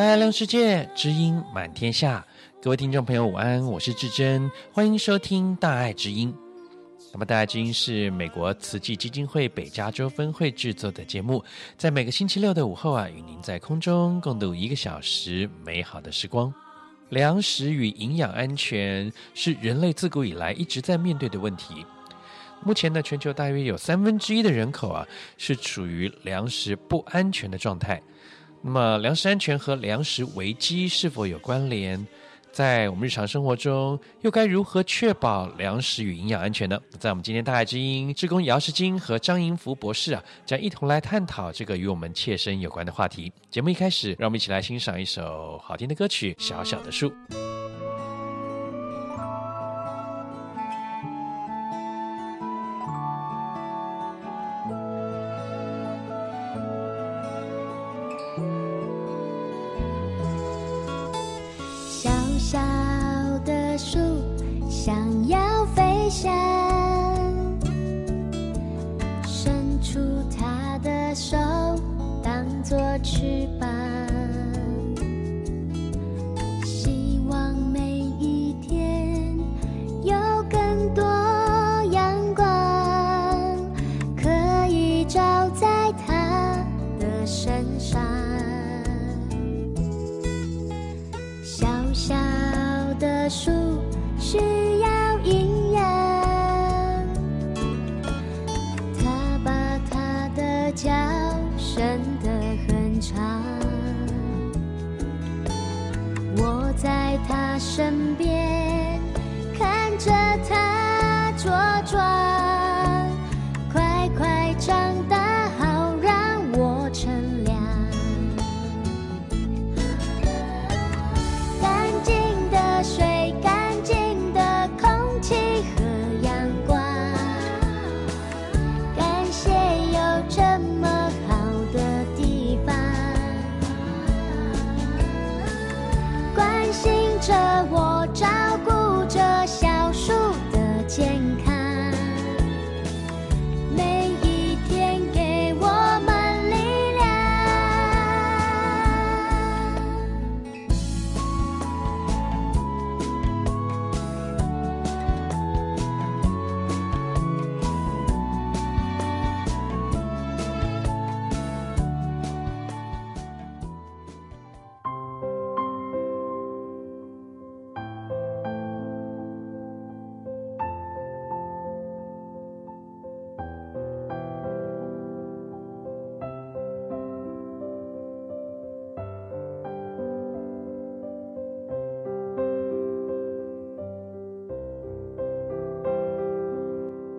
爱亮世界，知音满天下。各位听众朋友，午安，我是志珍，欢迎收听《大爱知音》。那么，《大爱知音》是美国慈济基金会北加州分会制作的节目，在每个星期六的午后啊，与您在空中共度一个小时美好的时光。粮食与营养安全是人类自古以来一直在面对的问题。目前呢，全球大约有三分之一的人口啊，是处于粮食不安全的状态。那么，粮食安全和粮食危机是否有关联？在我们日常生活中，又该如何确保粮食与营养安全呢？在我们今天大爱之音，志工姚世金和张银福博士啊，将一同来探讨这个与我们切身有关的话题。节目一开始，让我们一起来欣赏一首好听的歌曲《小小的树》。小的树想要飞翔，伸出它的手当作翅膀。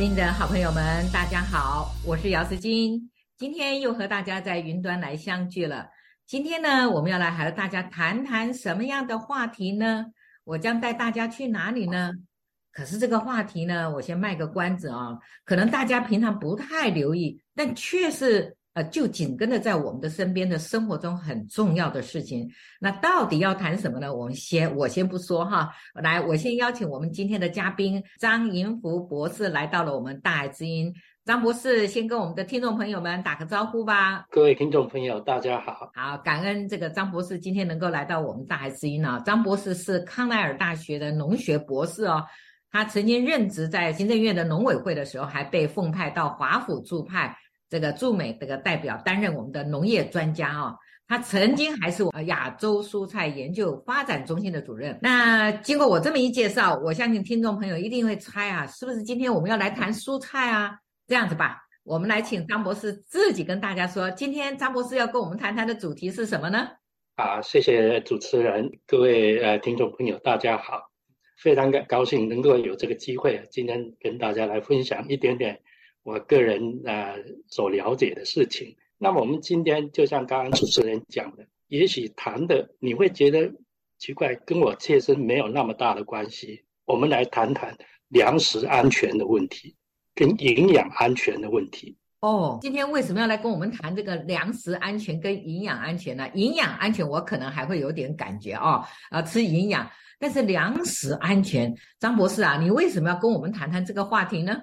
大爱的好朋友们，大家好，我是姚思金，今天又和大家在云端来相聚了。今天呢，我们要来和大家谈谈什么样的话题呢？我将带大家去哪里呢？可是这个话题呢，我先卖个关子啊，可能大家平常不太留意，但却是。呃，就紧跟着在我们的身边的生活中很重要的事情。那到底要谈什么呢？我们先，我先不说哈。来，我先邀请我们今天的嘉宾张银福博士来到了我们大爱之音。张博士先跟我们的听众朋友们打个招呼吧。各位听众朋友，大家好。好，感恩这个张博士今天能够来到我们大爱之音啊。张博士是康奈尔大学的农学博士哦，他曾经任职在行政院的农委会的时候，还被奉派到华府驻派这个驻美这个代表，担任我们的农业专家哦。他曾经还是呃亚洲蔬菜研究发展中心的主任。那经过我这么一介绍，我相信听众朋友一定会猜啊，是不是今天我们要来谈蔬菜啊？这样子吧，我们来请张博士自己跟大家说，今天张博士要跟我们谈谈的主题是什么呢？啊，谢谢主持人，各位呃听众朋友，大家好，非常高兴能够有这个机会，今天跟大家来分享一点点我个人呃所了解的事情。那我们今天就像刚刚主持人讲的，也许谈的你会觉得奇怪，跟我切身没有那么大的关系。我们来谈谈粮食安全的问题。跟营养安全的问题哦，今天为什么要来跟我们谈这个粮食安全跟营养安全呢？营养安全我可能还会有点感觉哦，啊，吃营养，但是粮食安全，张博士啊，你为什么要跟我们谈谈这个话题呢？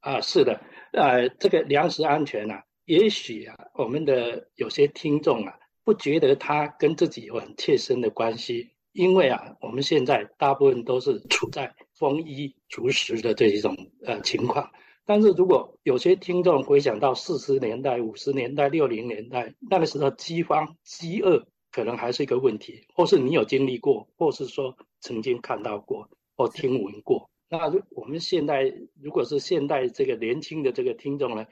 啊，是的，呃，这个粮食安全啊，也许啊，我们的有些听众啊，不觉得它跟自己有很切身的关系，因为啊，我们现在大部分都是处在。丰衣足食的这一种呃情况，但是如果有些听众回想到四十年代、五十年代、六零年代那个时候，饥荒、饥饿可能还是一个问题，或是你有经历过，或是说曾经看到过或听闻过。那我们现在如果是现代这个年轻的这个听众呢，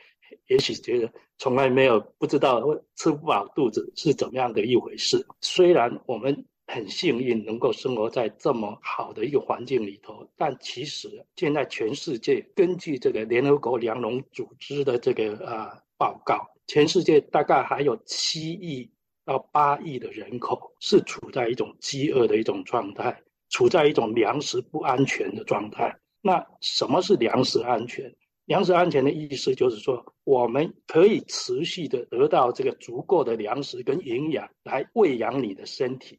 也许觉得从来没有不知道吃不饱肚子是怎么样的一回事。虽然我们。很幸运能够生活在这么好的一个环境里头，但其实现在全世界根据这个联合国粮农组织的这个啊报告，全世界大概还有七亿到八亿的人口是处在一种饥饿的一种状态，处在一种粮食不安全的状态。那什么是粮食安全？粮食安全的意思就是说，我们可以持续的得到这个足够的粮食跟营养来喂养你的身体。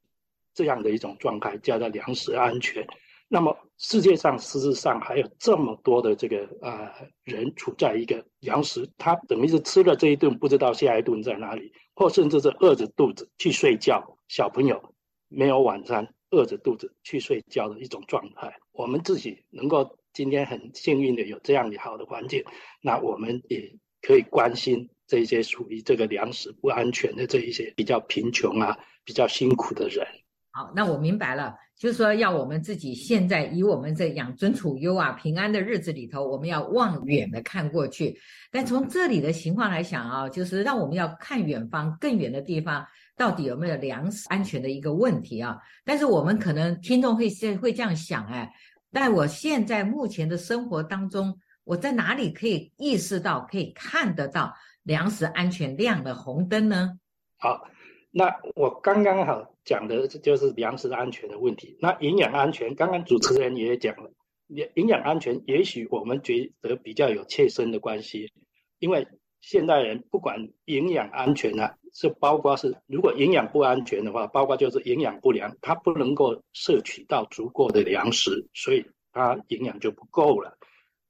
这样的一种状态叫做粮食安全。那么世界上事实上还有这么多的这个、呃、人处在一个粮食，他等于是吃了这一顿，不知道下一顿在哪里，或甚至是饿着肚子去睡觉。小朋友没有晚餐，饿着肚子去睡觉的一种状态。我们自己能够今天很幸运的有这样的好的环境，那我们也可以关心这些属于这个粮食不安全的这一些比较贫穷啊、比较辛苦的人。好，那我明白了，就是说要我们自己现在以我们这养尊处优啊、平安的日子里头，我们要望远的看过去。但从这里的情况来想啊，就是让我们要看远方更远的地方，到底有没有粮食安全的一个问题啊？但是我们可能听众会现会这样想，哎，但我现在目前的生活当中，我在哪里可以意识到、可以看得到粮食安全亮的红灯呢？好。那我刚刚好讲的就是粮食安全的问题。那营养安全，刚刚主持人也讲了，营营养安全也许我们觉得比较有切身的关系，因为现代人不管营养安全啊，是包括是如果营养不安全的话，包括就是营养不良，他不能够摄取到足够的粮食，所以他营养就不够了。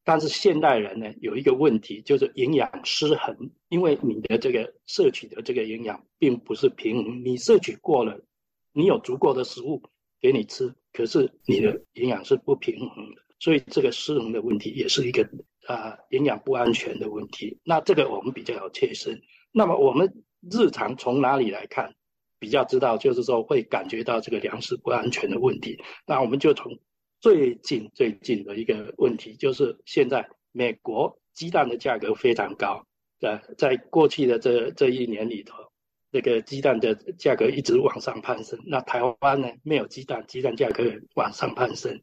但是现代人呢，有一个问题，就是营养失衡，因为你的这个摄取的这个营养并不是平衡，你摄取过了，你有足够的食物给你吃，可是你的营养是不平衡的，所以这个失衡的问题也是一个啊、营养不安全的问题。那这个我们比较有切身。那么我们日常从哪里来看，比较知道就是说会感觉到这个粮食不安全的问题。那我们就从。最近最近的一个问题就是，现在美国鸡蛋的价格非常高，在在过去的这这一年里头，这个鸡蛋的价格一直往上攀升。那台湾呢，没有鸡蛋，鸡蛋价格往上攀升，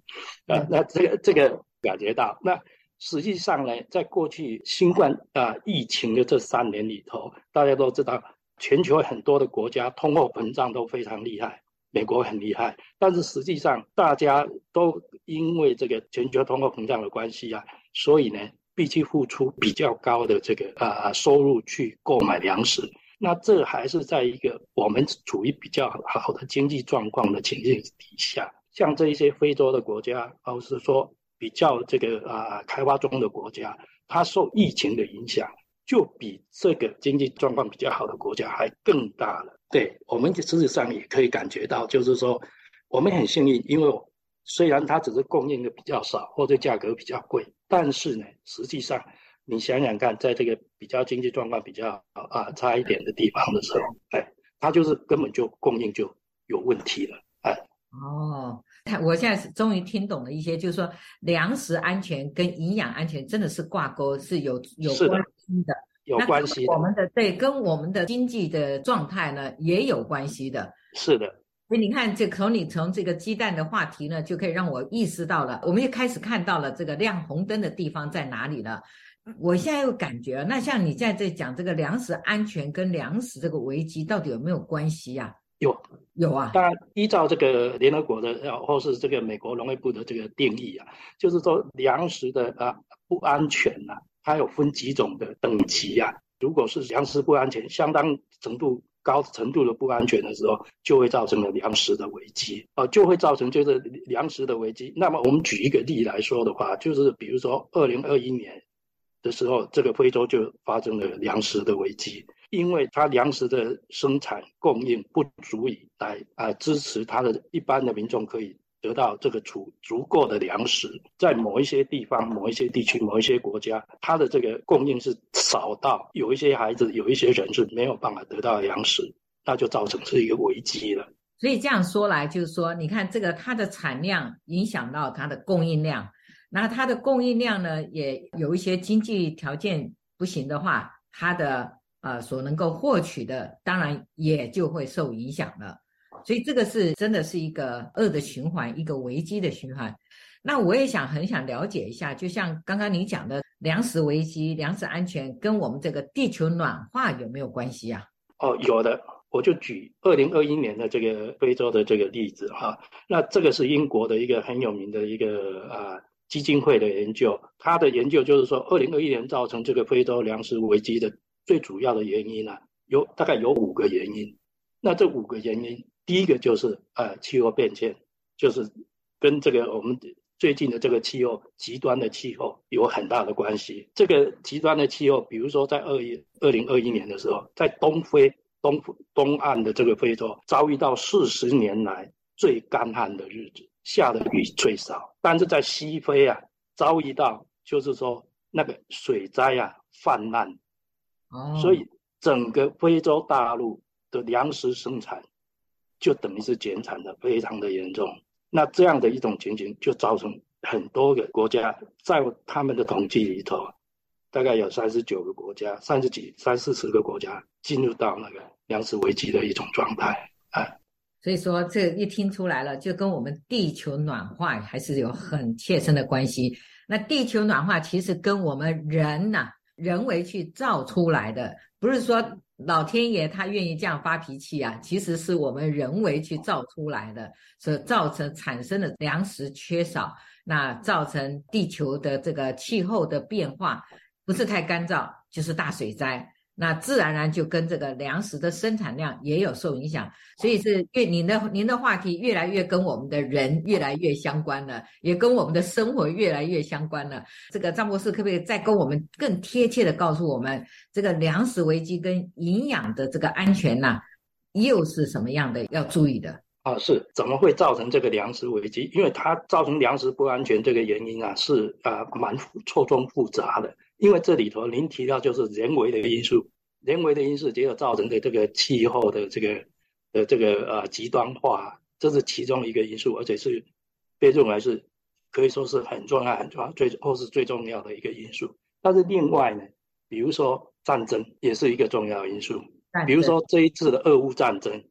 啊，那这个这个感觉到。那实际上呢，在过去新冠啊疫情的这三年里头，大家都知道，全球很多的国家通货膨胀都非常厉害。美国很厉害，但是实际上大家都因为这个全球通货膨胀的关系啊，所以呢，必须付出比较高的这个啊收入去购买粮食。那这还是在一个我们处于比较好的经济状况的情境底下，像这一些非洲的国家，或是说比较这个啊开发中的国家，它受疫情的影响，就比这个经济状况比较好的国家还更大了。对，我们事实上也可以感觉到，就是说我们很幸运，因为虽然它只是供应的比较少，或者价格比较贵，但是呢，实际上你想想看，在这个比较经济状况比较啊差一点的地方的时候，哎，它就是根本就供应就有问题了，哎。哦，我现在是终于听懂了一些，就是说粮食安全跟营养安全真的是挂钩，是有有关系的，有关系的。我们的对，跟我们的经济的状态呢也有关系的。是的，所以你看，这从你从这个鸡蛋的话题呢，就可以让我意识到了，我们又开始看到了这个亮红灯的地方在哪里了。我现在又感觉，那像你在这讲这个粮食安全跟粮食这个危机到底有没有关系呀？有有啊，当然依照这个联合国的，或是这个美国农业部的这个定义啊，就是说粮食的啊不安全呐、它有分几种的等级啊。如果是粮食不安全，相当程度高程度的不安全的时候，就会造成了粮食的危机啊，就会造成就是粮食的危机。那么我们举一个例来说的话，就是比如说二零二一年的时候，这个非洲就发生了粮食的危机。因为它粮食的生产供应不足以来啊支持它的一般的民众可以得到这个足足够的粮食，在某一些地方、某一些地区、某一些国家，它的这个供应是少到有一些孩子、有一些人是没有办法得到粮食，那就造成是一个危机了。所以这样说来，就是说，你看这个它的产量影响到它的供应量，那它的供应量呢，也有一些经济条件不行的话，它的。呃，所能够获取的，当然也就会受影响了。所以这个是真的是一个恶的循环，一个危机的循环。那我也想很想了解一下，就像刚刚你讲的粮食危机、粮食安全，跟我们这个地球暖化有没有关系啊？哦，有的。我就举二零二一年的这个非洲的这个例子哈。那这个是英国的一个很有名的一个啊基金会的研究，他的研究就是说，二零二一年造成这个非洲粮食危机的。最主要的原因呢、有大概有五个原因。那这五个原因，第一个就是呃气候变迁，就是跟这个我们最近的这个气候极端的气候有很大的关系。这个极端的气候，比如说在二一二零二一年的时候，在东非东东岸的这个非洲遭遇到四十年来最干旱的日子，下的雨最少。但是在西非啊，遭遇到就是说那个水灾啊泛滥。所以整个非洲大陆的粮食生产就等于是减产的，非常的严重。那这样的一种情形，就造成很多个国家在他们的统计里头，大概有三十九个国家，三十几、三四十个国家进入到那个粮食危机的一种状态。啊，所以说这一听出来了，就跟我们地球暖化还是有很切身的关系。那地球暖化其实跟我们人呐、啊。人为去造出来的，不是说老天爷他愿意这样发脾气啊，其实是我们人为去造出来的，所造成产生的粮食缺少，那造成地球的这个气候的变化，不是太干燥，就是大水灾。那自然而然就跟这个粮食的生产量也有受影响，所以是越您的您的话题越来越跟我们的人越来越相关了，也跟我们的生活越来越相关了。这个张博士可不可以再跟我们更贴切的告诉我们，这个粮食危机跟营养的这个安全呐，又是什么样的要注意的？啊，是怎么会造成这个粮食危机？因为它造成粮食不安全这个原因啊，是啊蛮错综复杂的。因为这里头您提到就是人为的因素，人为的因素结果造成的这个气候的这个的这个呃极端化，这是其中一个因素，而且是被认为是可以说是很重要、很重要、最或是最重要的一个因素。但是另外呢，比如说战争也是一个重要因素，比如说这一次的俄乌战争，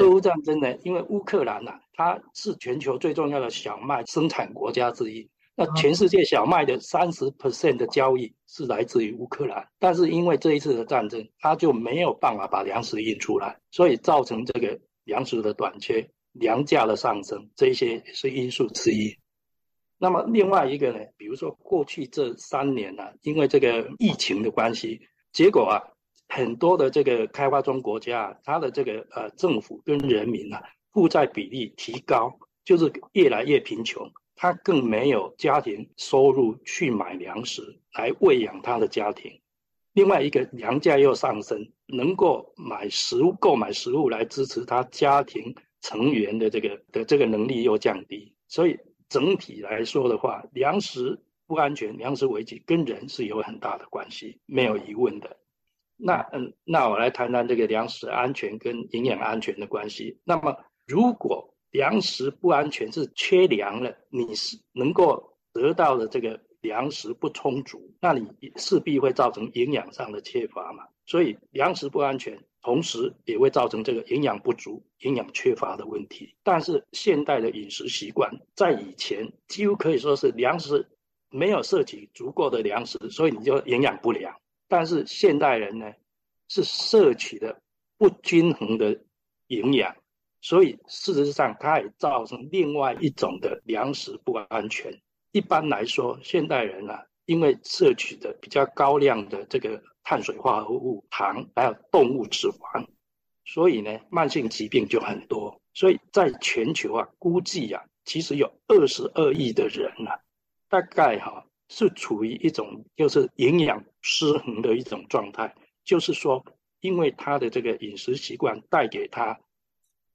俄乌战争呢，因为乌克兰呐、啊，它是全球最重要的小麦生产国家之一。那全世界小麦的三十 percent 的交易是来自于乌克兰，但是因为这一次的战争，它就没有办法把粮食运出来，所以造成这个粮食的短缺、粮价的上升，这些是因素之一。那么另外一个呢，比如说过去这三年呢、啊，因为这个疫情的关系，结果啊，很多的这个开发中国家，它的这个呃政府跟人民啊，负债比例提高，就是越来越贫穷。他更没有家庭收入去买粮食来喂养他的家庭。另外一个，粮价又上升，能够买食物、购买食物来支持他家庭成员的这个的这个能力又降低。所以整体来说的话，粮食不安全、粮食危机跟人是有很大的关系，没有疑问的。那嗯，那我来谈谈这个粮食安全跟营养安全的关系。那么如果粮食不安全是缺粮了，你是能够得到的这个粮食不充足，那你势必会造成营养上的缺乏嘛。所以粮食不安全，同时也会造成这个营养不足、营养缺乏的问题。但是现代的饮食习惯，在以前几乎可以说是粮食没有摄取足够的粮食，所以你就营养不良。但是现代人呢，是摄取的不均衡的营养。所以，事实上，它也造成另外一种的粮食不安全。一般来说，现代人啊，因为摄取的比较高量的这个碳水化合物、糖，还有动物脂肪，所以呢，慢性疾病就很多。所以在全球啊，估计啊，其实有二十二亿的人啊，大概哈、是处于一种就是营养失衡的一种状态，就是说，因为他的这个饮食习惯带给他。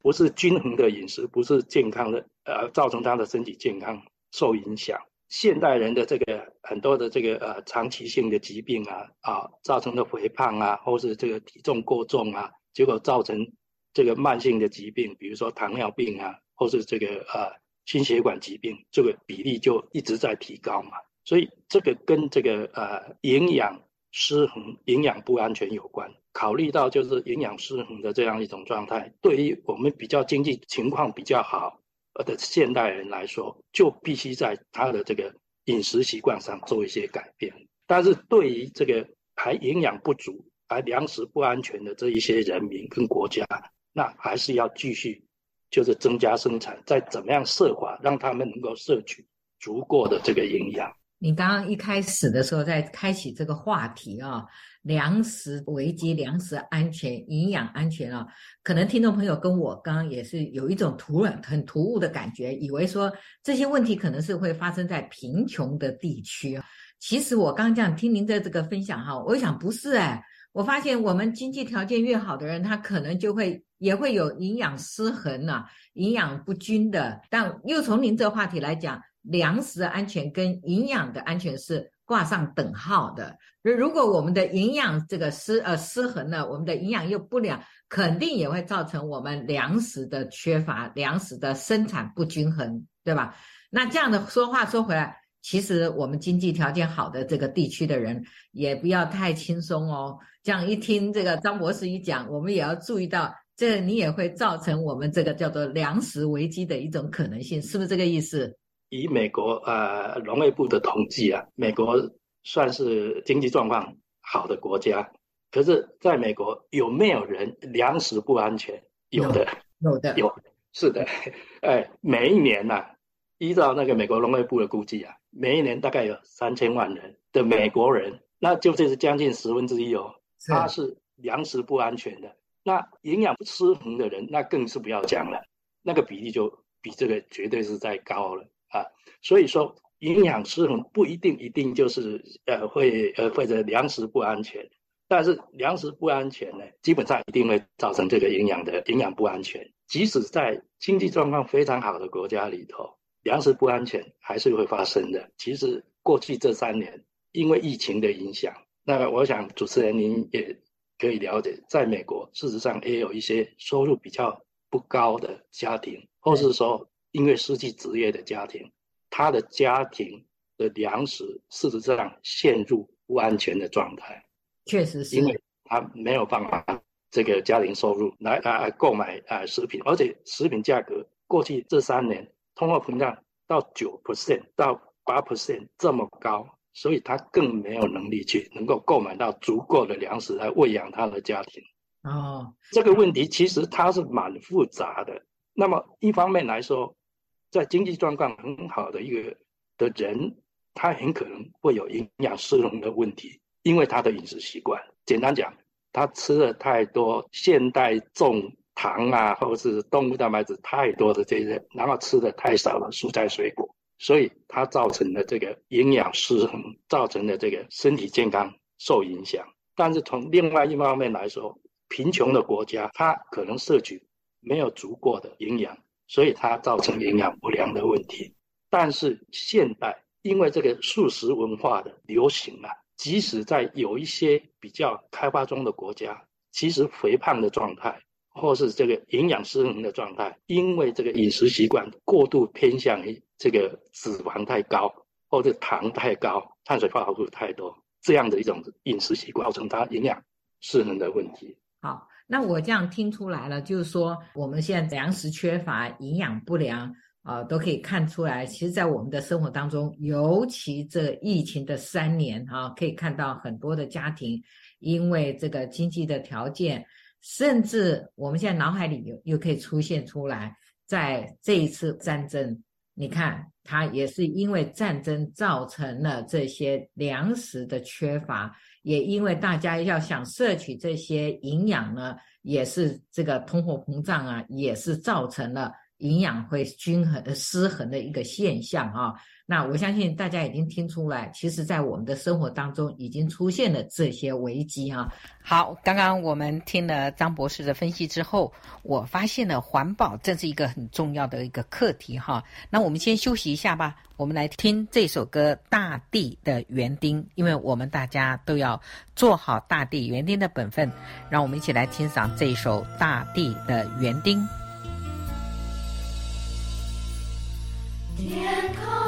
不是均衡的饮食，不是健康的，呃，造成他的身体健康受影响。现代人的这个很多的这个呃长期性的疾病啊啊，造成的肥胖啊，或是这个体重过重啊，结果造成这个慢性的疾病，比如说糖尿病啊，或是这个呃心血管疾病，这个比例就一直在提高嘛。所以这个跟这个呃营养失衡、营养不安全有关。考虑到就是营养失衡的这样一种状态，对于我们比较经济情况比较好的现代人来说，就必须在他的这个饮食习惯上做一些改变。但是对于这个还营养不足、还粮食不安全的这一些人民跟国家，那还是要继续就是增加生产，再怎么样设法让他们能够摄取足够的这个营养。你刚刚一开始的时候在开启这个话题啊、粮食危机、粮食安全、营养安全啊，可能听众朋友跟我刚刚也是有一种突然很突兀的感觉，以为说这些问题可能是会发生在贫穷的地区。其实我刚这样听您的这个分享哈，我想不是哎，我发现我们经济条件越好的人，他可能就会也会有营养失衡啊，营养不均的。但又从您这话题来讲，粮食安全跟营养的安全是。挂上等号的，如如果我们的营养这个失呃失衡了，我们的营养又不良，肯定也会造成我们粮食的缺乏，粮食的生产不均衡，对吧？那这样的说话说回来，其实我们经济条件好的这个地区的人也不要太轻松哦。这样一听这个张博士一讲，我们也要注意到，这你也会造成我们这个叫做粮食危机的一种可能性，是不是这个意思？以美国呃农业部的统计啊，美国算是经济状况好的国家。可是，在美国有没有人粮食不安全？有的，有的，有，是的。哎，每一年呐、啊，依照那个美国农业部的估计啊，每一年大概有三千万人的美国人，那就这是将近十分之一哦，他是粮食不安全的。那营养不失衡的人，那更是不要讲了，那个比例就比这个绝对是在高了。啊，所以说营养失衡不一定一定就是呃会呃或者粮食不安全，但是粮食不安全呢，基本上一定会造成这个营养的营养不安全。即使在经济状况非常好的国家里头，粮食不安全还是会发生的。其实过去这三年因为疫情的影响，那我想主持人您也可以了解，在美国事实上也有一些收入比较不高的家庭，或是说。因为失去职业的家庭，他的家庭的粮食事实上陷入不安全的状态。确实是，因为他没有办法这个家庭收入来啊购买啊食品，而且食品价格过去这三年通货膨胀到九 percent 到八 percent 这么高，所以他更没有能力去能够购买到足够的粮食来喂养他的家庭。哦，这个问题其实它是蛮复杂的。那么一方面来说，在经济状况很好的一个的人，他很可能会有营养失衡的问题，因为他的饮食习惯。简单讲，他吃了太多现代重糖啊，或者是动物蛋白质太多的这些，然后吃的太少了蔬菜水果，所以它造成的这个营养失衡，造成的这个身体健康受影响。但是从另外一方面来说，贫穷的国家它可能摄取没有足够的营养，所以它造成营养不良的问题。但是现代因为这个素食文化的流行啊，即使在有一些比较开发中的国家，其实肥胖的状态。或是这个营养失衡的状态，因为这个饮食习惯过度偏向于这个脂肪太高，或者糖太高、碳水化合物太多这样的一种饮食习惯，造成它营养失衡的问题。好，那我这样听出来了，就是说我们现在粮食缺乏、营养不良啊、都可以看出来。其实，在我们的生活当中，尤其这疫情的三年啊，可以看到很多的家庭因为这个经济的条件。甚至我们现在脑海里又又可以出现出来，在这一次战争，你看它也是因为战争造成了这些粮食的缺乏，也因为大家要想摄取这些营养呢，也是这个通货膨胀啊，也是造成了营养会均衡失衡的一个现象啊。那我相信大家已经听出来，其实，在我们的生活当中已经出现了这些危机哈。好，刚刚我们听了张博士的分析之后，我发现了环保这是一个很重要的一个课题哈。那我们先休息一下吧，我们来听这首歌《大地的园丁》，因为我们大家都要做好大地园丁的本分，让我们一起来欣赏这首《大地的园丁》。天空。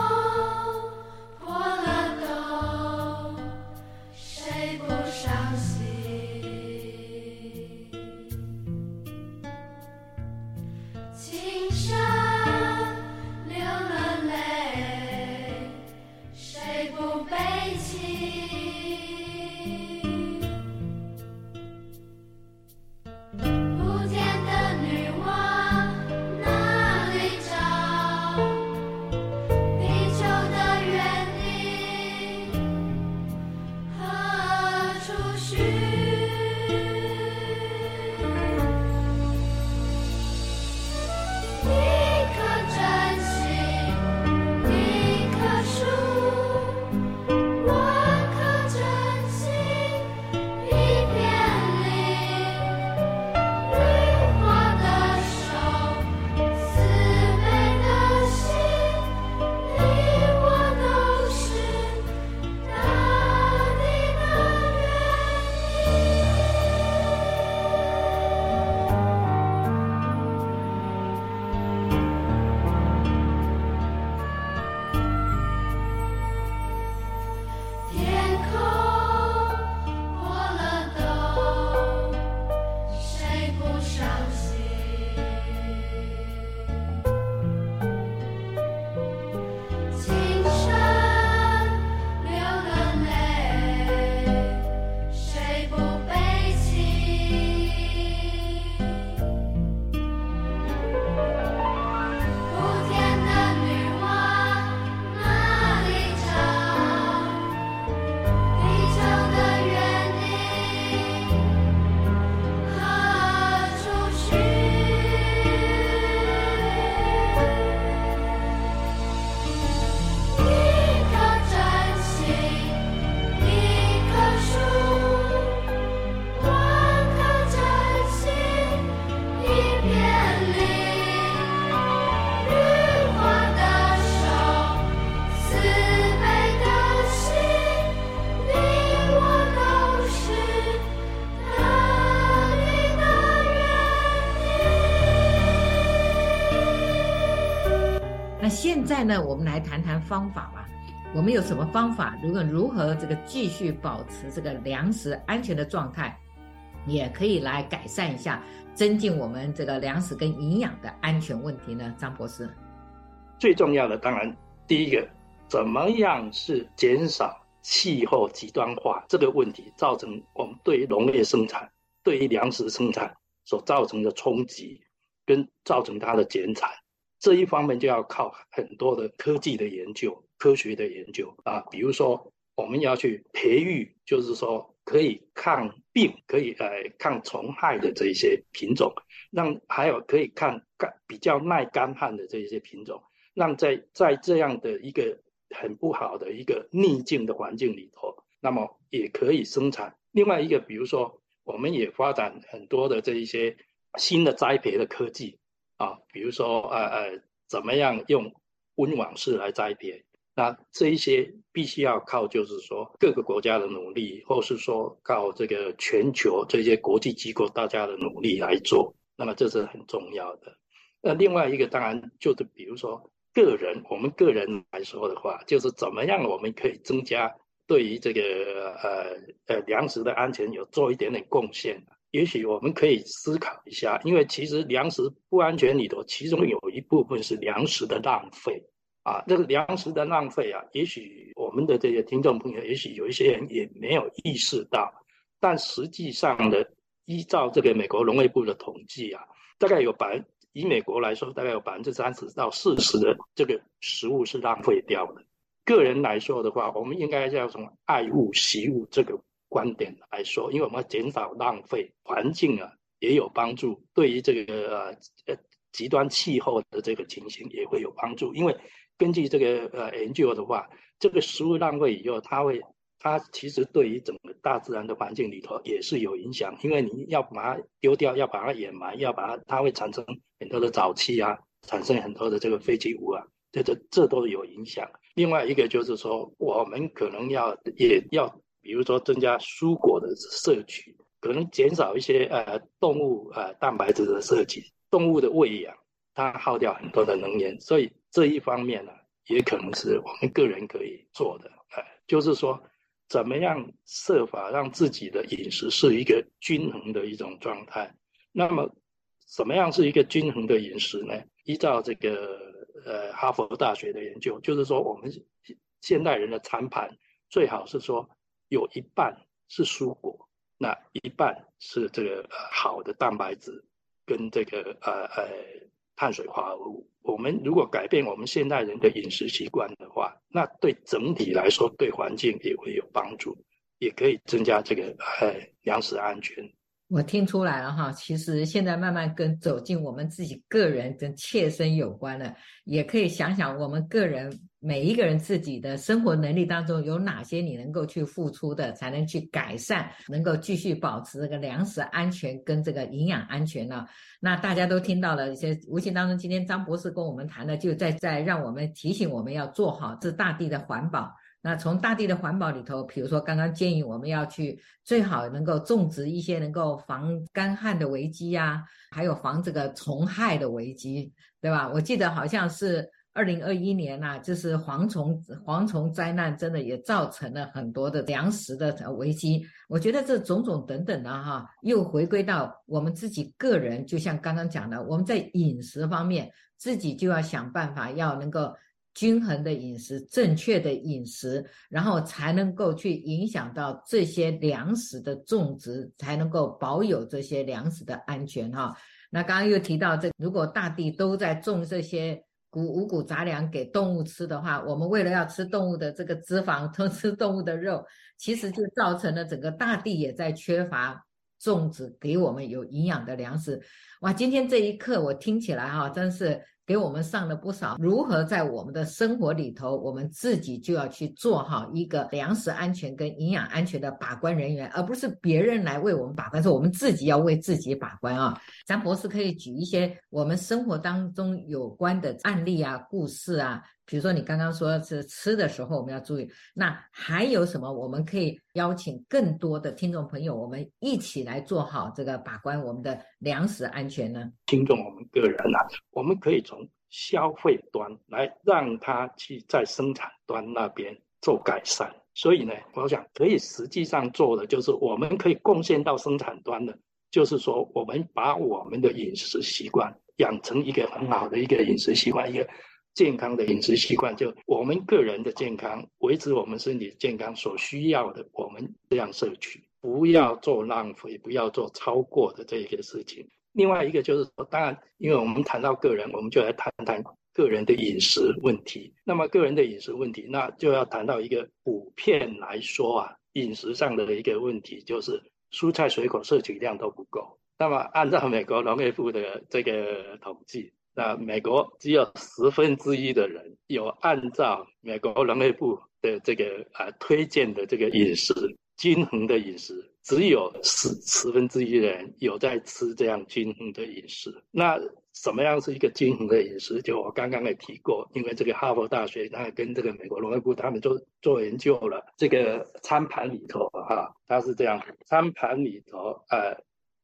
在呢，我们来谈谈方法吧。我们有什么方法？如果如何这个继续保持这个粮食安全的状态，也可以来改善一下，增进我们这个粮食跟营养的安全问题呢？张博士，最重要的当然第一个，怎么样是减少气候极端化这个问题造成我们对于农业生产、对于粮食生产所造成的冲击，跟造成它的减产。这一方面就要靠很多的科技的研究、科学的研究啊，比如说我们要去培育，就是说可以抗病、可以呃抗虫害的这一些品种，让还有可以抗干比较耐干旱的这一些品种，让在在这样的一个很不好的一个逆境的环境里头，那么也可以生产。另外一个，比如说，我们也发展很多的这一些新的栽培的科技啊，比如说呃呃，怎么样用温网式来栽培。那这一些必须要靠，就是说各个国家的努力，或是说靠这个全球这些国际机构大家的努力来做。那么这是很重要的。那另外一个当然就是，比如说个人，我们个人来说的话，就是怎么样我们可以增加对于这个呃呃粮食的安全有做一点点贡献。也许我们可以思考一下，因为其实粮食不安全里头，其中有一部分是粮食的浪费。啊，这个粮食的浪费啊，也许我们的这些听众朋友，也许有一些人也没有意识到，但实际上的，依照这个美国农业部的统计啊，大概有百，以美国来说，大概有百分之三十到四十的这个食物是浪费掉的。个人来说的话，我们应该要从爱物惜物这个观点来说，因为我们要减少浪费，环境啊也有帮助，对于这个呃呃极端气候的这个情形也会有帮助，因为。根据这个呃研究的话，这个食物浪费以后，它会，它其实对于整个大自然的环境里头也是有影响，因为你要把它丢掉，要把它掩埋，要把它，它会产生很多的沼气啊，产生很多的这个废弃物啊，这这这都有影响。另外一个就是说，我们可能要也要，比如说增加蔬果的摄取，可能减少一些呃动物呃蛋白质的摄取，动物的喂养，它耗掉很多的能源，所以。这一方面呢，也可能是我们个人可以做的，哎，就是说，怎么样设法让自己的饮食是一个均衡的一种状态。那么，怎么样是一个均衡的饮食呢？依照这个呃哈佛大学的研究，就是说，我们现代人的餐盘最好是说有一半是蔬果，那一半是这个好的蛋白质跟这个呃呃碳水化合物。我们如果改变我们现代人的饮食习惯的话，那对整体来说，对环境也会有帮助，也可以增加这个呃粮食安全。我听出来了哈，其实现在慢慢跟走进我们自己个人跟切身有关了，也可以想想我们个人每一个人自己的生活能力当中有哪些你能够去付出的，才能去改善，能够继续保持这个粮食安全跟这个营养安全呢？那大家都听到了一些，无形当中今天张博士跟我们谈的，就在在让我们提醒我们要做好这大地的环保。那从大地的环保里头，比如说刚刚建议我们要去最好能够种植一些能够防干旱的危机呀，还有防这个虫害的危机，对吧？我记得好像是二零二一年呐，就是蝗虫蝗虫灾难，真的也造成了很多的粮食的危机。我觉得这种种等等的哈，又回归到我们自己个人，就像刚刚讲的，我们在饮食方面自己就要想办法，要能够。均衡的饮食，正确的饮食，然后才能够去影响到这些粮食的种植，才能够保有这些粮食的安全哈。那刚刚又提到这，如果大地都在种这些谷五谷杂粮给动物吃的话，我们为了要吃动物的这个脂肪，偷吃动物的肉，其实就造成了整个大地也在缺乏种植给我们有营养的粮食。哇，今天这一刻我听起来哈，真是。给我们上了不少，如何在我们的生活里头，我们自己就要去做好一个粮食安全跟营养安全的把关人员，而不是别人来为我们把关，说我们自己要为自己把关啊。张博士可以举一些我们生活当中有关的案例啊、故事啊。比如说，你刚刚说是吃的时候我们要注意，那还有什么我们可以邀请更多的听众朋友，我们一起来做好这个把关我们的粮食安全呢？听众，我们个人啊，我们可以从消费端来让他去在生产端那边做改善。所以呢，我想可以实际上做的就是，我们可以贡献到生产端的，就是说，我们把我们的饮食习惯养成一个很好的一个饮食习惯，一个。健康的饮食习惯，就我们个人的健康，维持我们身体健康所需要的，我们这样摄取，不要做浪费，不要做超过的这一个事情。另外一个就是说，当然，因为我们谈到个人，我们就来谈谈个人的饮食问题。那么个人的饮食问题，那就要谈到一个普遍来说啊，饮食上的一个问题，就是蔬菜水果摄取量都不够。那么按照美国农业部的这个统计。那美国只有十分之一的人有按照美国农业部的这个啊推荐的这个饮食均衡的饮食，只有十十分之一的人有在吃这样均衡的饮食。那什么样是一个均衡的饮食？就我刚刚也提过，因为这个哈佛大学那跟这个美国农业部他们做做研究了，这个餐盘里头啊，它是这样，餐盘里头呃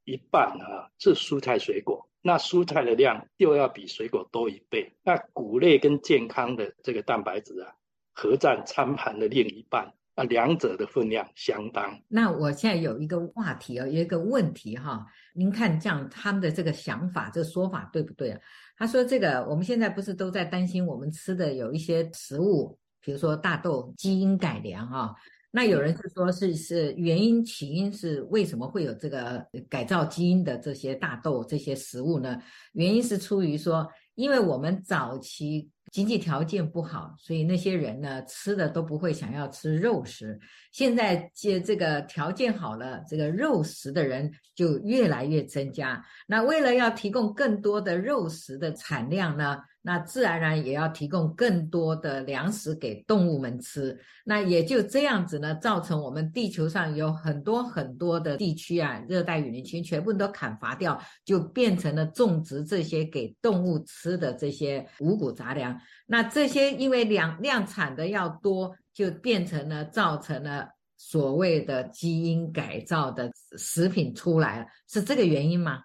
一半啊是蔬菜水果，那蔬菜的量又要比水果多一倍，那谷类跟健康的这个蛋白质啊，合占餐盘的另一半。啊，两者的分量相当。那我现在有一个话题哦，有一个问题哈，您看这样他们的这个想法、这说法对不对啊？他说这个我们现在不是都在担心我们吃的有一些食物，比如说大豆基因改良啊？那有人是说是是原因起因是为什么会有这个改造基因的这些大豆这些食物呢？原因是出于说，因为我们早期。经济条件不好，所以那些人呢，吃的都不会想要吃肉食。现在这这个条件好了，这个肉食的人就越来越增加。那为了要提供更多的肉食的产量呢，那自然而然也要提供更多的粮食给动物们吃，那也就这样子呢，造成我们地球上有很多很多的地区啊，热带雨林区全部都砍伐掉，就变成了种植这些给动物吃的这些五谷杂粮。那这些因为量量产的要多，就变成了造成了所谓的基因改造的食品出来了，是这个原因吗？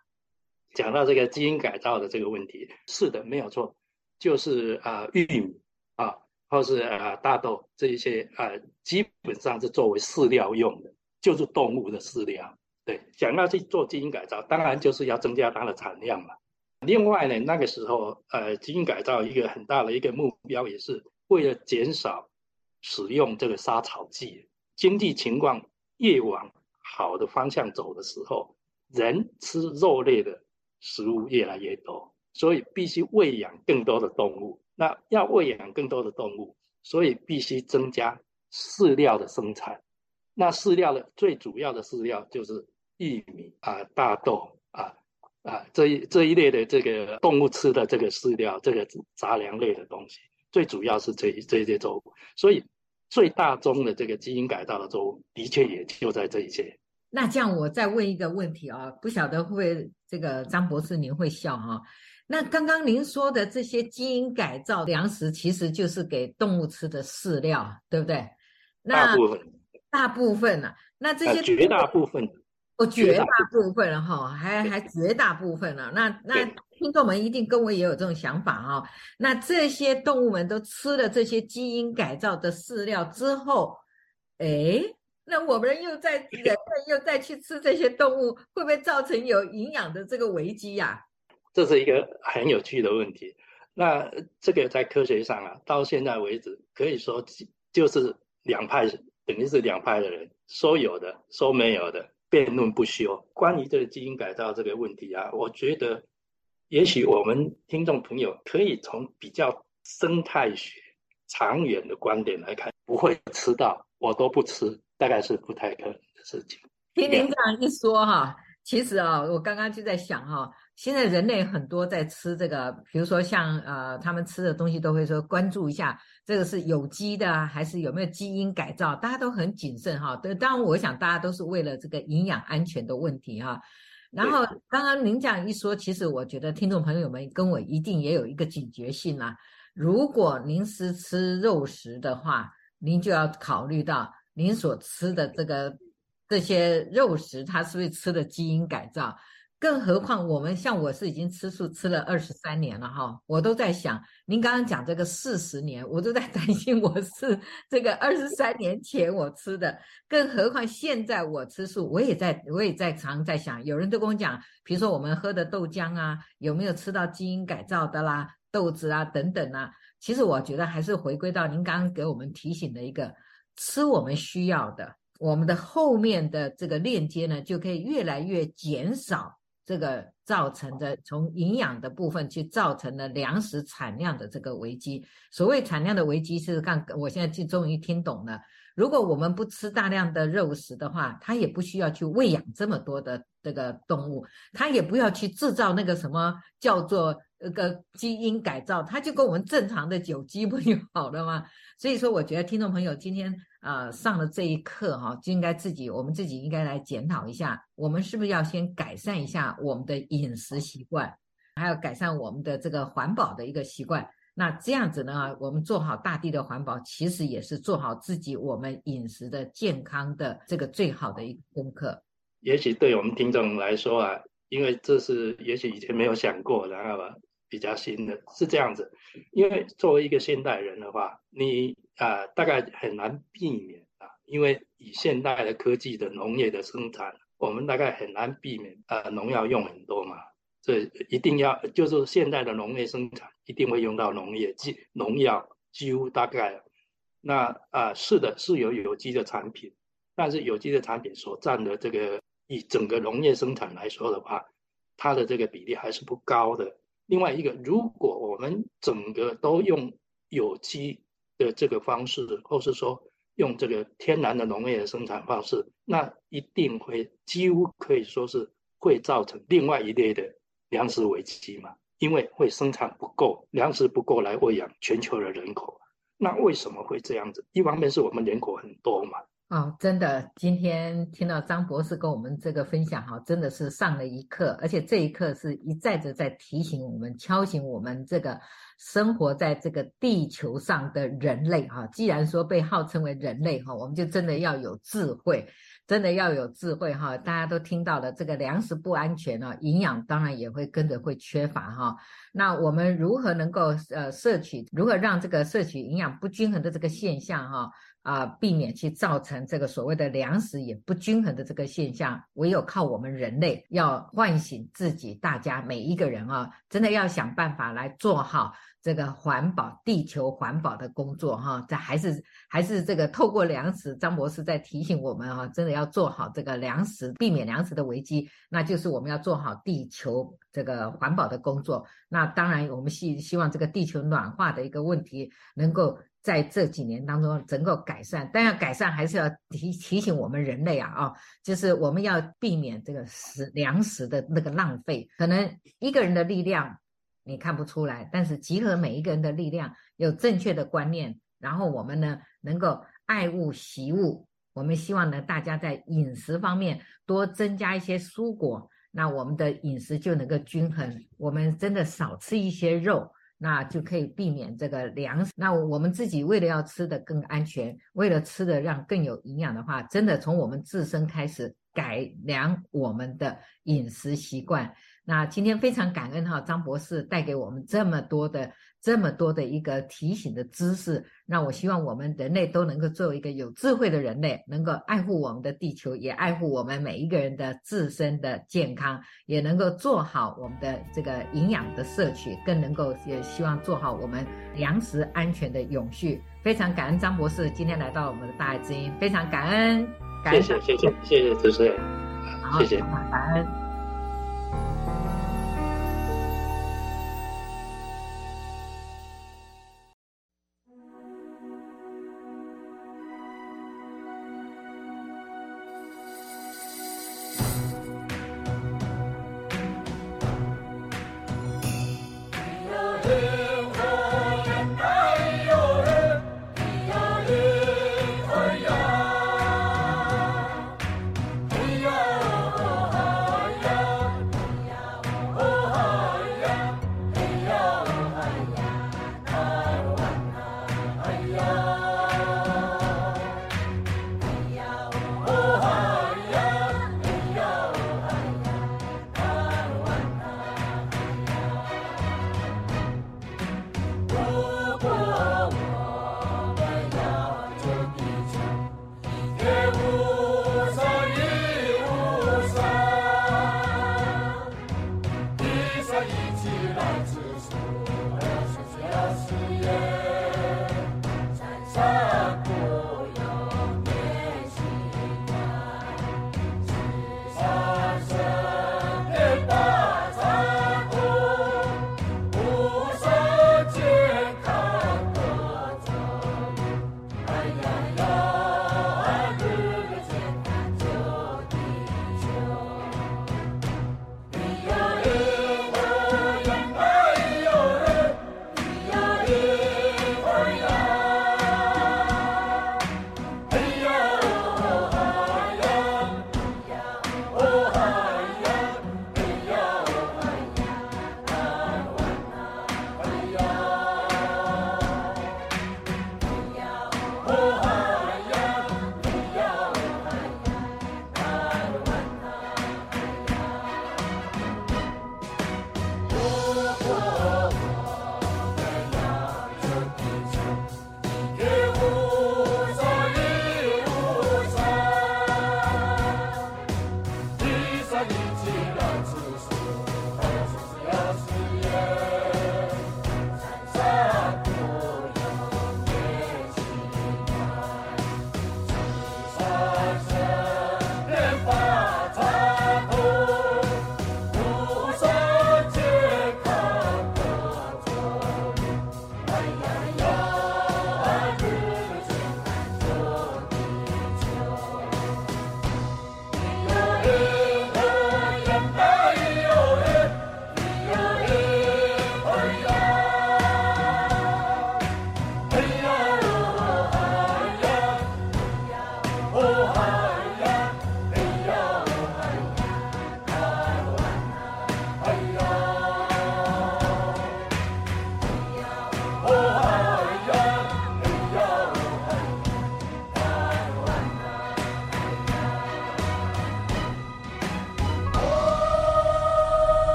讲到这个基因改造的这个问题，是的，没有错。就是啊、玉米啊，或是啊、大豆这一些啊、基本上是作为饲料用的，就是动物的饲料。对，想要去做基因改造，当然就是要增加它的产量嘛。另外呢，那个时候呃，基因改造一个很大的一个目标，也是为了减少使用这个杀草剂。经济情况越往好的方向走的时候，人吃肉类的食物越来越多。所以必须喂养更多的动物，那要喂养更多的动物，所以必须增加饲料的生产。那饲料的最主要的饲料就是玉米啊、大豆啊啊这一这一类的这个动物吃的这个饲料，这个杂粮类的东西，最主要是这这些作物。所以最大宗的这个基因改造的作物，的确也就在这一些。那这样我再问一个问题啊，不晓得会不会这个张博士您会笑哈、啊？那刚刚您说的这些基因改造粮食，其实就是给动物吃的饲料，对不对？那大部分，大部分啊，那这些绝大部分，哦，绝大部分了哈，还还绝大部分了。那那听众们一定跟我也有这种想法哈。那这些动物们都吃了这些基因改造的饲料之后，哎，那我们又在人类又再去吃这些动物，会不会造成有营养的这个危机呀？这是一个很有趣的问题。那这个在科学上啊，到现在为止可以说就是两派，等于是两派的人说有的，说没有的，辩论不休。关于这个基因改造这个问题啊，我觉得也许我们听众朋友可以从比较生态学长远的观点来看，不会吃到我都不吃，大概是不太可能的事情。听您这样一说哈，其实啊，我刚刚就在想哈。现在人类很多在吃这个，比如说像呃，他们吃的东西都会说关注一下这个是有机的还是有没有基因改造，大家都很谨慎哈。对，当然我想大家都是为了这个营养安全的问题哈。然后刚刚您这样一说，其实我觉得听众朋友们跟我一定也有一个警觉性啦。如果您是吃肉食的话，您就要考虑到您所吃的这个这些肉食，它是不是吃的基因改造？更何况我们像我是已经吃素吃了二十三年了哈，我都在想，您刚刚讲这个四十年，我都在担心我是这个二十三年前我吃的，更何况现在我吃素，我也在我也在常在想，有人都跟我讲，比如说我们喝的豆浆啊，有没有吃到基因改造的啦，豆子啊等等啊，其实我觉得还是回归到您刚刚给我们提醒的一个，吃我们需要的，我们的后面的这个链接呢，就可以越来越减少。这个造成的从营养的部分去造成了粮食产量的这个危机。所谓产量的危机是刚，我现在就终于听懂了。如果我们不吃大量的肉食的话，它也不需要去喂养这么多的这个动物，它也不要去制造那个什么叫做那个基因改造，它就跟我们正常的有机不就好了吗？所以说，我觉得听众朋友今天、呃、上了这一课哈，就应该自己我们自己应该来检讨一下，我们是不是要先改善一下我们的饮食习惯，还要改善我们的这个环保的一个习惯。那这样子呢，我们做好大地的环保，其实也是做好自己我们饮食的健康的这个最好的一个功课。也许对我们听众来说啊，因为这是也许以前没有想过，然后吧。比较新的是这样子，因为作为一个现代人的话，你啊、大概很难避免啊，因为以现代的科技的农业的生产，我们大概很难避免啊、农药用很多嘛，这一定要就是现代的农业生产一定会用到农业剂农药，几乎大概那啊、是的是有有机的产品，但是有机的产品所占的这个以整个农业生产来说的话，它的这个比例还是不高的。另外一个，如果我们整个都用有机的这个方式，或是说用这个天然的农业的生产方式，那一定会几乎可以说是会造成另外一类的粮食危机嘛，因为会生产不够，粮食不够来喂养全球的人口。那为什么会这样子？一方面是我们人口很多嘛。哦，真的，今天听到张博士跟我们这个分享哈，真的是上了一课，而且这一课是一再的在提醒我们、敲醒我们这个生活在这个地球上的人类哈。既然说被号称为人类哈，我们就真的要有智慧，真的要有智慧哈。大家都听到了，这个粮食不安全啊，营养当然也会跟着会缺乏哈。那我们如何能够呃摄取，如何让这个摄取营养不均衡的这个现象哈？啊，避免去造成这个所谓的粮食也不均衡的这个现象，唯有靠我们人类要唤醒自己，大家每一个人啊，真的要想办法来做好这个环保、地球环保的工作哈。这还是还是这个透过粮食，张博士在提醒我们哈，真的要做好这个粮食，避免粮食的危机，那就是我们要做好地球这个环保的工作。那当然，我们希希望这个地球暖化的一个问题能够。在这几年当中，能够改善，但要改善，还是要提提醒我们人类啊啊，就是我们要避免这个食粮食的那个浪费。可能一个人的力量你看不出来，但是集合每一个人的力量，有正确的观念，然后我们呢能够爱物惜物。我们希望呢大家在饮食方面多增加一些蔬果，那我们的饮食就能够均衡。我们真的少吃一些肉。那就可以避免这个粮食。那我们自己为了要吃的更安全，为了吃的让更有营养的话，真的从我们自身开始改良我们的饮食习惯。那今天非常感恩哈，张博士带给我们这么多的。这么多的一个提醒的知识，那我希望我们人类都能够做一个有智慧的人类，能够爱护我们的地球，也爱护我们每一个人的自身的健康，也能够做好我们的这个营养的摄取，更能够也希望做好我们粮食安全的永续。非常感恩张博士今天来到我们的大爱之音，非常感恩，感恩谢谢谢谢谢谢主持人，好谢谢感恩。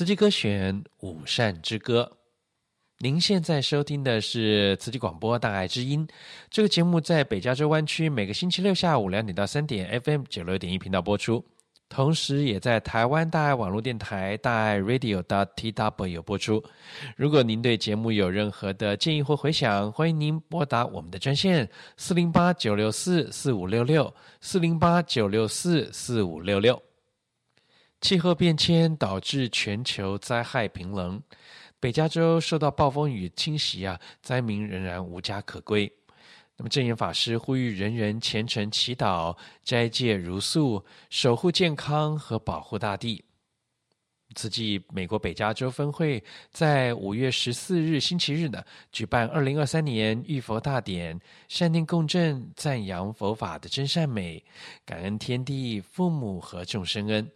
慈济歌选《五善之歌》。您现在收听的是慈济广播《大爱之音》这个节目，在北加州湾区每个星期六下午两点到三点，FM 九六点一频道播出，同时也在台湾大爱网络电台大爱 Radio dot tw 播出。如果您对节目有任何的建议或回响，欢迎您拨打我们的专线四零八九六四四五六六四零八九六四四五六六。气候变迁导致全球灾害频仍。北加州受到暴风雨侵袭啊，灾民仍然无家可归。那么证严法师呼吁人人虔诚祈祷、斋戒茹素，守护健康和保护大地。此际美国北加州分会在五月十四日星期日呢，举办二零二三年浴佛大典，善念共振，赞扬佛法的真善美，感恩天地、父母和众生恩。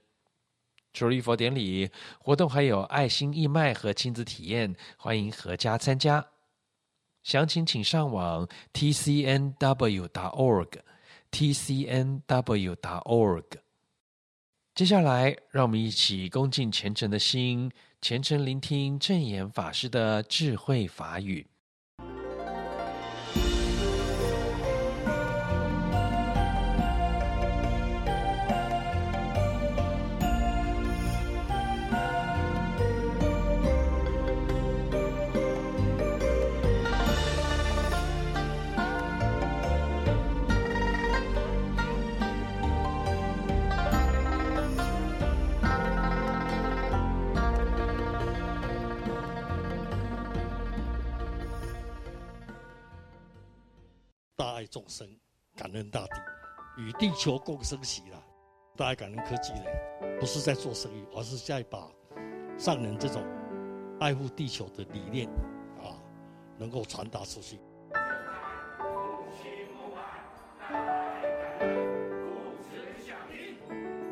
除了浴佛典礼活动，还有爱心义卖和亲子体验，欢迎阖家参加。详情请上网 tcnw.org，tcnw.org。接下来，让我们一起恭敬虔诚的心，虔诚聆听证严法师的智慧法语。求共生喜了。大爱感恩科技呢，不是在做生意，而是在把上人这种爱护地球的理念啊，能够传达出去。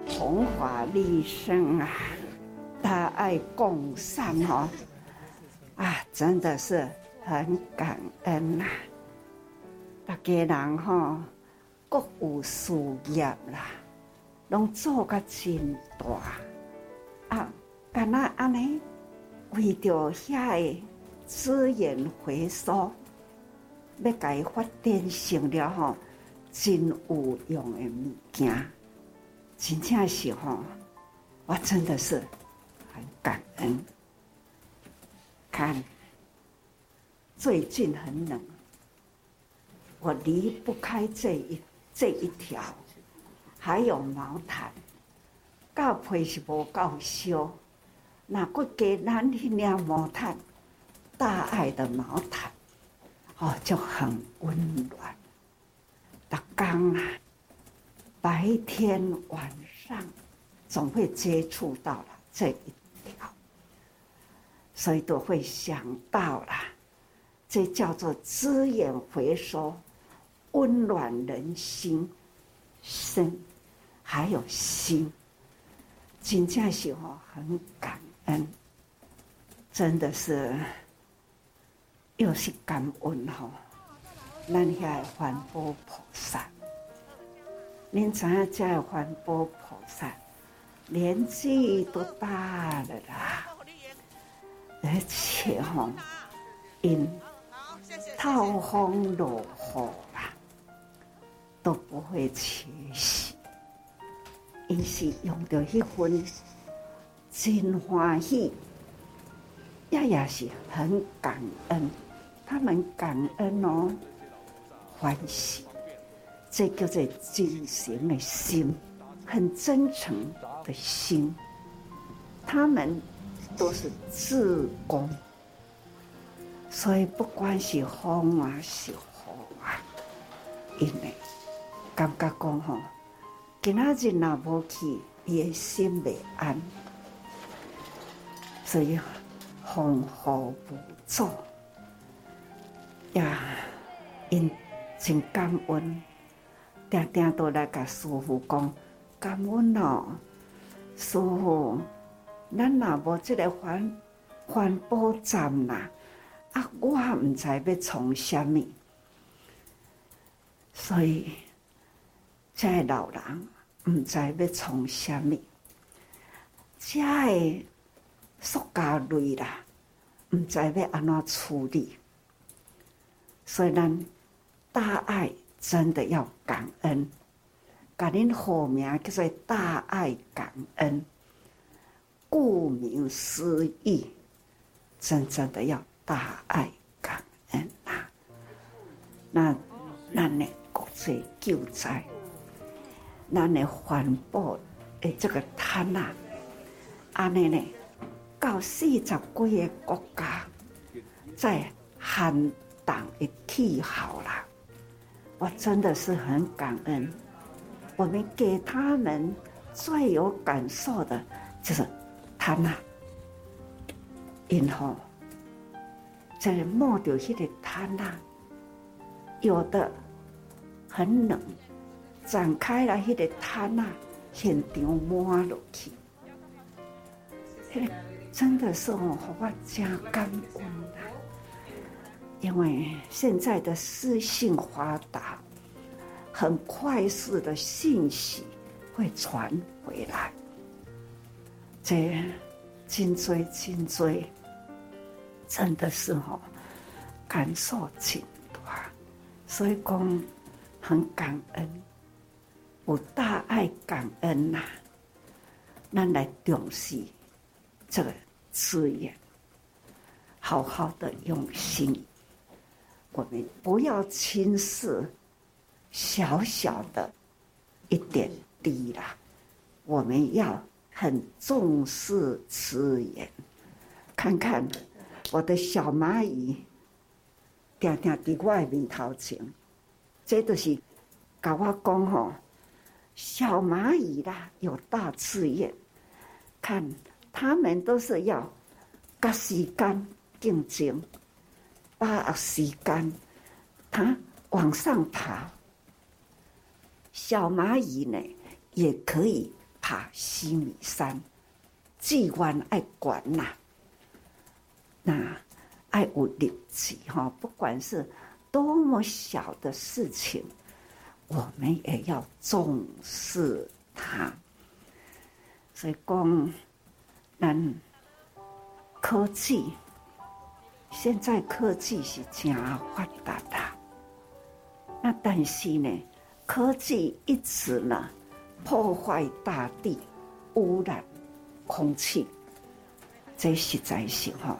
弘法利生啊，大爱共善哦，啊，真的是很感恩呐、啊。大家人吼各有事业啦，拢做甲真大啊！干那安尼为着遐个资源回收，要甲伊发展成了吼真有用的物件，真正是吼，我真的是很感恩。看，最近很冷。我离不开这一这一条，还有毛毯，到皮是无够烧，那个给咱那领毛毯，大爱的毛毯，哦，就很温暖。大刚啊，白天晚上总会接触到了这一条，所以都会想到了，这叫做资源回收。温暖人心，身还有心，真正是哦，很感恩，真的是又是感恩吼。咱遐环保菩萨，您知影这环保菩萨年纪都大了啦，而且吼因透风落雨。都不会缺席，因是用着一份真欢喜，也也是很感恩。他们感恩哦，欢喜，这叫做真诚的心，很真诚的心。他们都是志工，所以不管是风啊是雨啊，因为。感觉讲吼，今仔日若无去，伊的心未安，所以风雨无阻呀，因真感恩，定定都来甲师傅讲感恩哦，师傅，咱若无即个环环保站啦，啊，我毋知要从虾米，所以。这老人毋知要从虾米，这塑胶类啦，唔知要安怎处理。所以咱大爱真的要感恩，甲恁好名叫做大爱感恩。顾名思义，真正的要大爱感恩呐、啊。那咱的国际救灾，咱的环保的这个摊呐，安尼呢，到四十几个国家在寒挡的气候啦，我真的是很感恩。我们给他们最有感受的，就是。摊呐，然后在摸到迄个摊呐，有的很冷，展开了迄个摊呐，现场摸落去，迄个真的是哦，我真感恩啊！因为现在的资讯发达，很快速的信息会传回来。这真多真多，真的是哦，感受真大，所以讲很感恩，有大爱感恩呐、啊，咱来重视这个资源，好好的用心，我们不要轻视小小的一点滴啦，我们要。很重视资源，看看我的小蚂蚁，定定在我面头前，这都是跟我讲吼，小蚂蚁啦有大志愿，看他们都是要跟时间竞争，把握时间它往上爬，小蚂蚁呢也可以。爬西米山，机关爱管呐，那爱有力气哈。不管是多么小的事情，我们也要重视它。所以讲，咱科技现在科技是真发达的，那但是呢，科技一直呢。破坏大地，污染空气，这实在是哈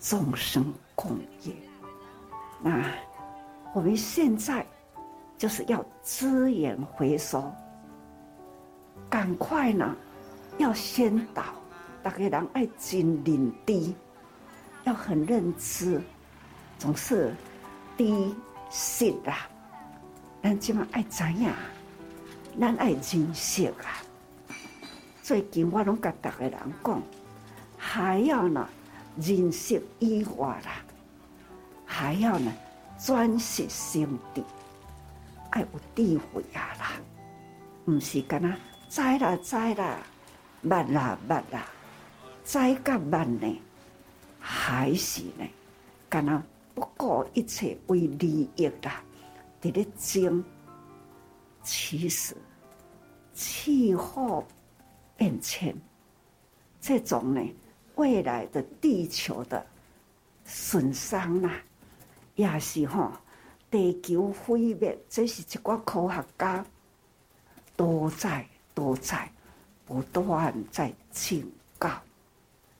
众生共业。那我们现在就是要资源回收，赶快呢要先导，大家人爱精领地，要很认知，总是低息啦，咱起码爱怎样？咱爱珍惜啊！最近我拢甲逐个人讲，还要呢珍惜以外啦，还要呢专惜心地，爱有智慧啊啦，毋是干那知啦知啦，捌啦捌啦，知甲捌呢，还是呢干那不顾一切为利益啦，伫咧争，其实。气候变迁，这种呢，未来的地球的损伤啦，也是吼地球毁灭，这是一个科学家都在都在不断在警告。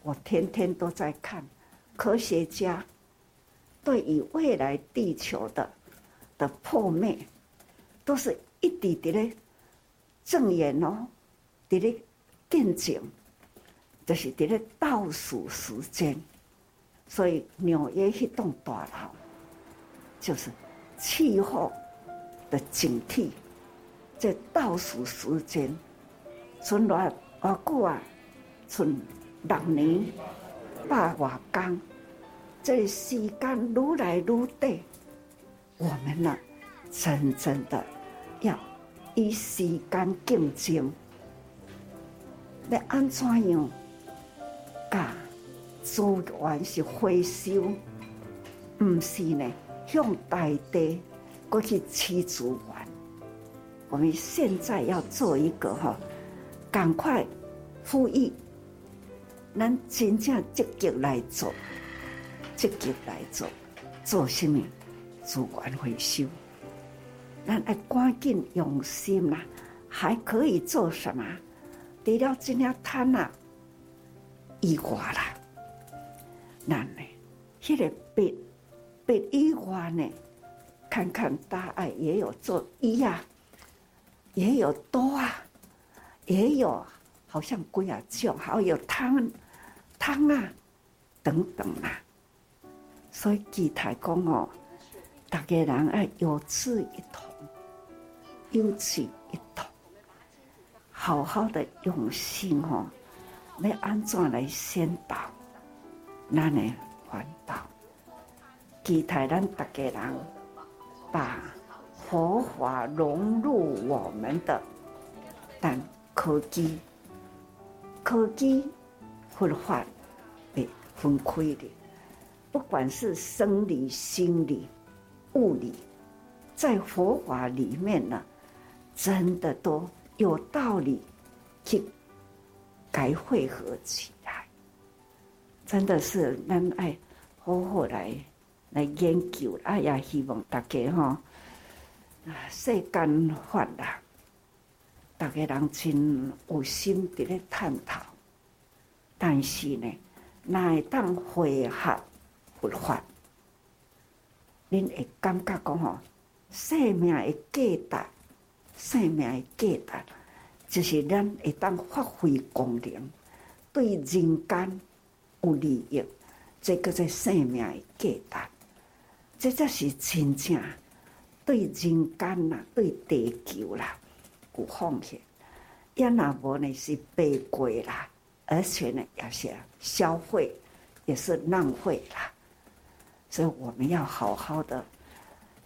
我天天都在看科学家对于未来地球的的破灭，都是一点点的。证言哦，伫咧见证，就是伫咧倒数时间，所以纽约迄栋大楼就是气候的警惕，在倒数时间，剩偌偌久啊？剩六年百外工，这个时间愈来愈短，我们呢，真正的要。以时间竞争，要安怎样？甲资源是回收，毋是呢？向大地过去取资源。我们现在要做一个哈，赶快呼吁咱真正积极来做，积极来做，做什么？资源回收。咱要赶紧用心啦，还可以做什么？除了这样贪啊，以外啦，咱呢，迄个病别以外呢，看看大爱也有做医啊，也有多啊，也有好像龟啊种，还有汤汤啊等等啦。所以基台讲哦，大家人爱有志一同。有志一同，好好的用心哦，要安怎来先导，咱的环保，期待咱大家人把佛法融入我们的，但科技，科技佛法被分开的，不管是生理、心理、物理，在佛法里面呢。真的都有道理，去该汇合起来，真的是咱爱好好来来研究。啊，也，希望大家吼，世间法啦，大家人真有心伫咧探讨。但是呢，若会当会合佛法，恁会感觉讲吼，生命的价值。生命的价值，就是咱会当发挥功能，对人间有利益，这叫做生命的价值，这才是真正对人间呐，对地球啦有奉献。要那无呢是悲鬼啦，而且呢也是消费，也是浪费啦。所以我们要好好的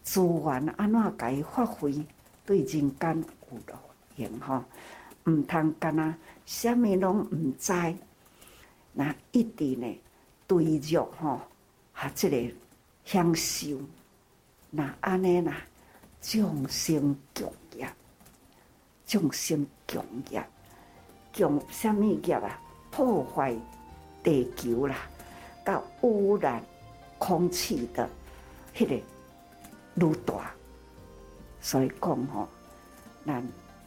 资源安怎该发挥。对人间有路用吼，毋通干那，虾米拢毋知，那一直呢对着吼，哈，这个享受，那安尼啦，众生共业，众生共业，共虾米业啊？破坏地球啦，甲污染空气的，迄个愈大。所以讲吼，咱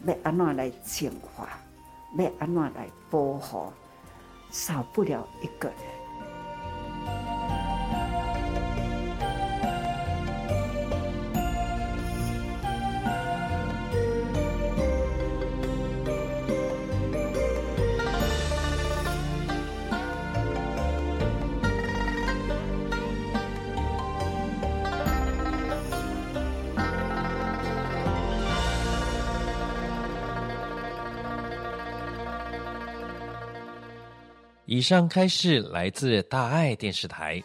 要安怎来净化，要安怎来保护，少不了一个人。以上开示来自大爱电视台。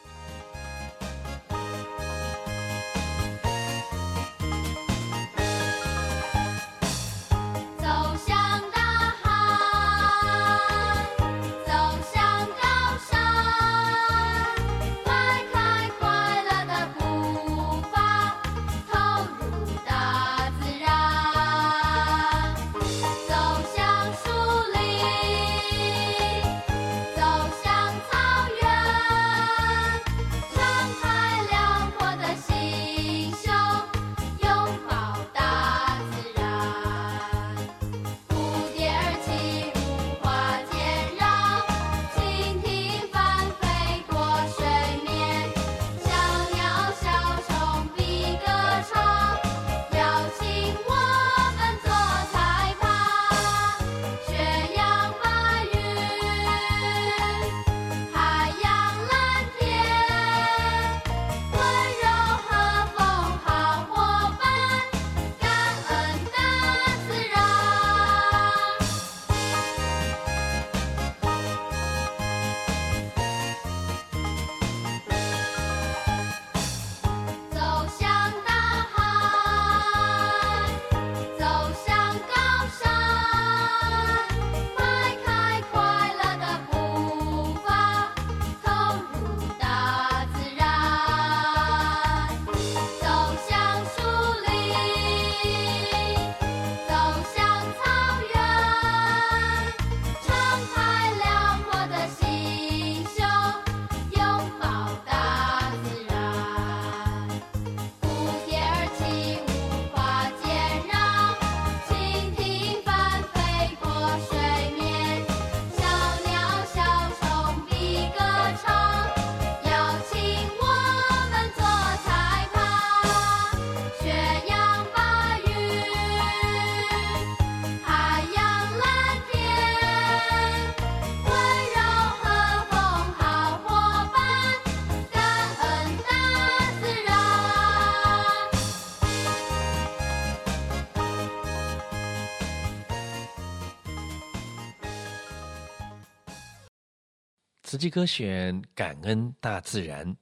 慈济歌选感恩大自然。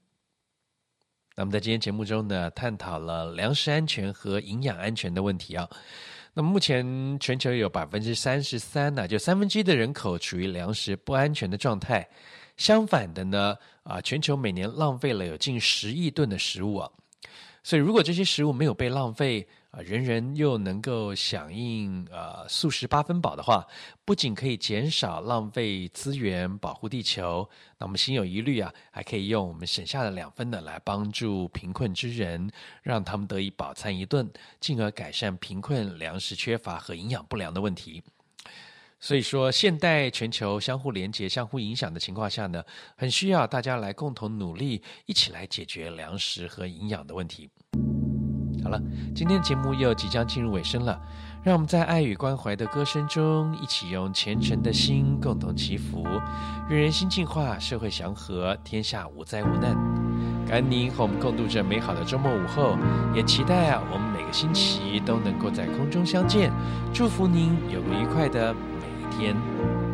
那么在今天节目中呢，探讨了粮食安全和营养安全的问题啊。那么目前全球有百分之三十三呢，就三分之一的人口处于粮食不安全的状态。相反的呢，啊，全球每年浪费了有近十亿吨的食物啊。所以如果这些食物没有被浪费，啊，人人又能够响应呃素食八分饱的话，不仅可以减少浪费资源，保护地球，那我们心有余力啊，还可以用我们省下的两分呢来帮助贫困之人，让他们得以饱餐一顿，进而改善贫困、粮食缺乏和营养不良的问题。所以说，现代全球相互连结、相互影响的情况下呢，很需要大家来共同努力，一起来解决粮食和营养的问题。好了，今天的节目又即将进入尾声了，让我们在爱与关怀的歌声中，一起用虔诚的心共同祈福，愿人心净化，社会祥和，天下无灾无难。感恩您和我们共度这美好的周末午后，也期待啊，我们每个星期都能够在空中相见。祝福您有个愉快的每一天。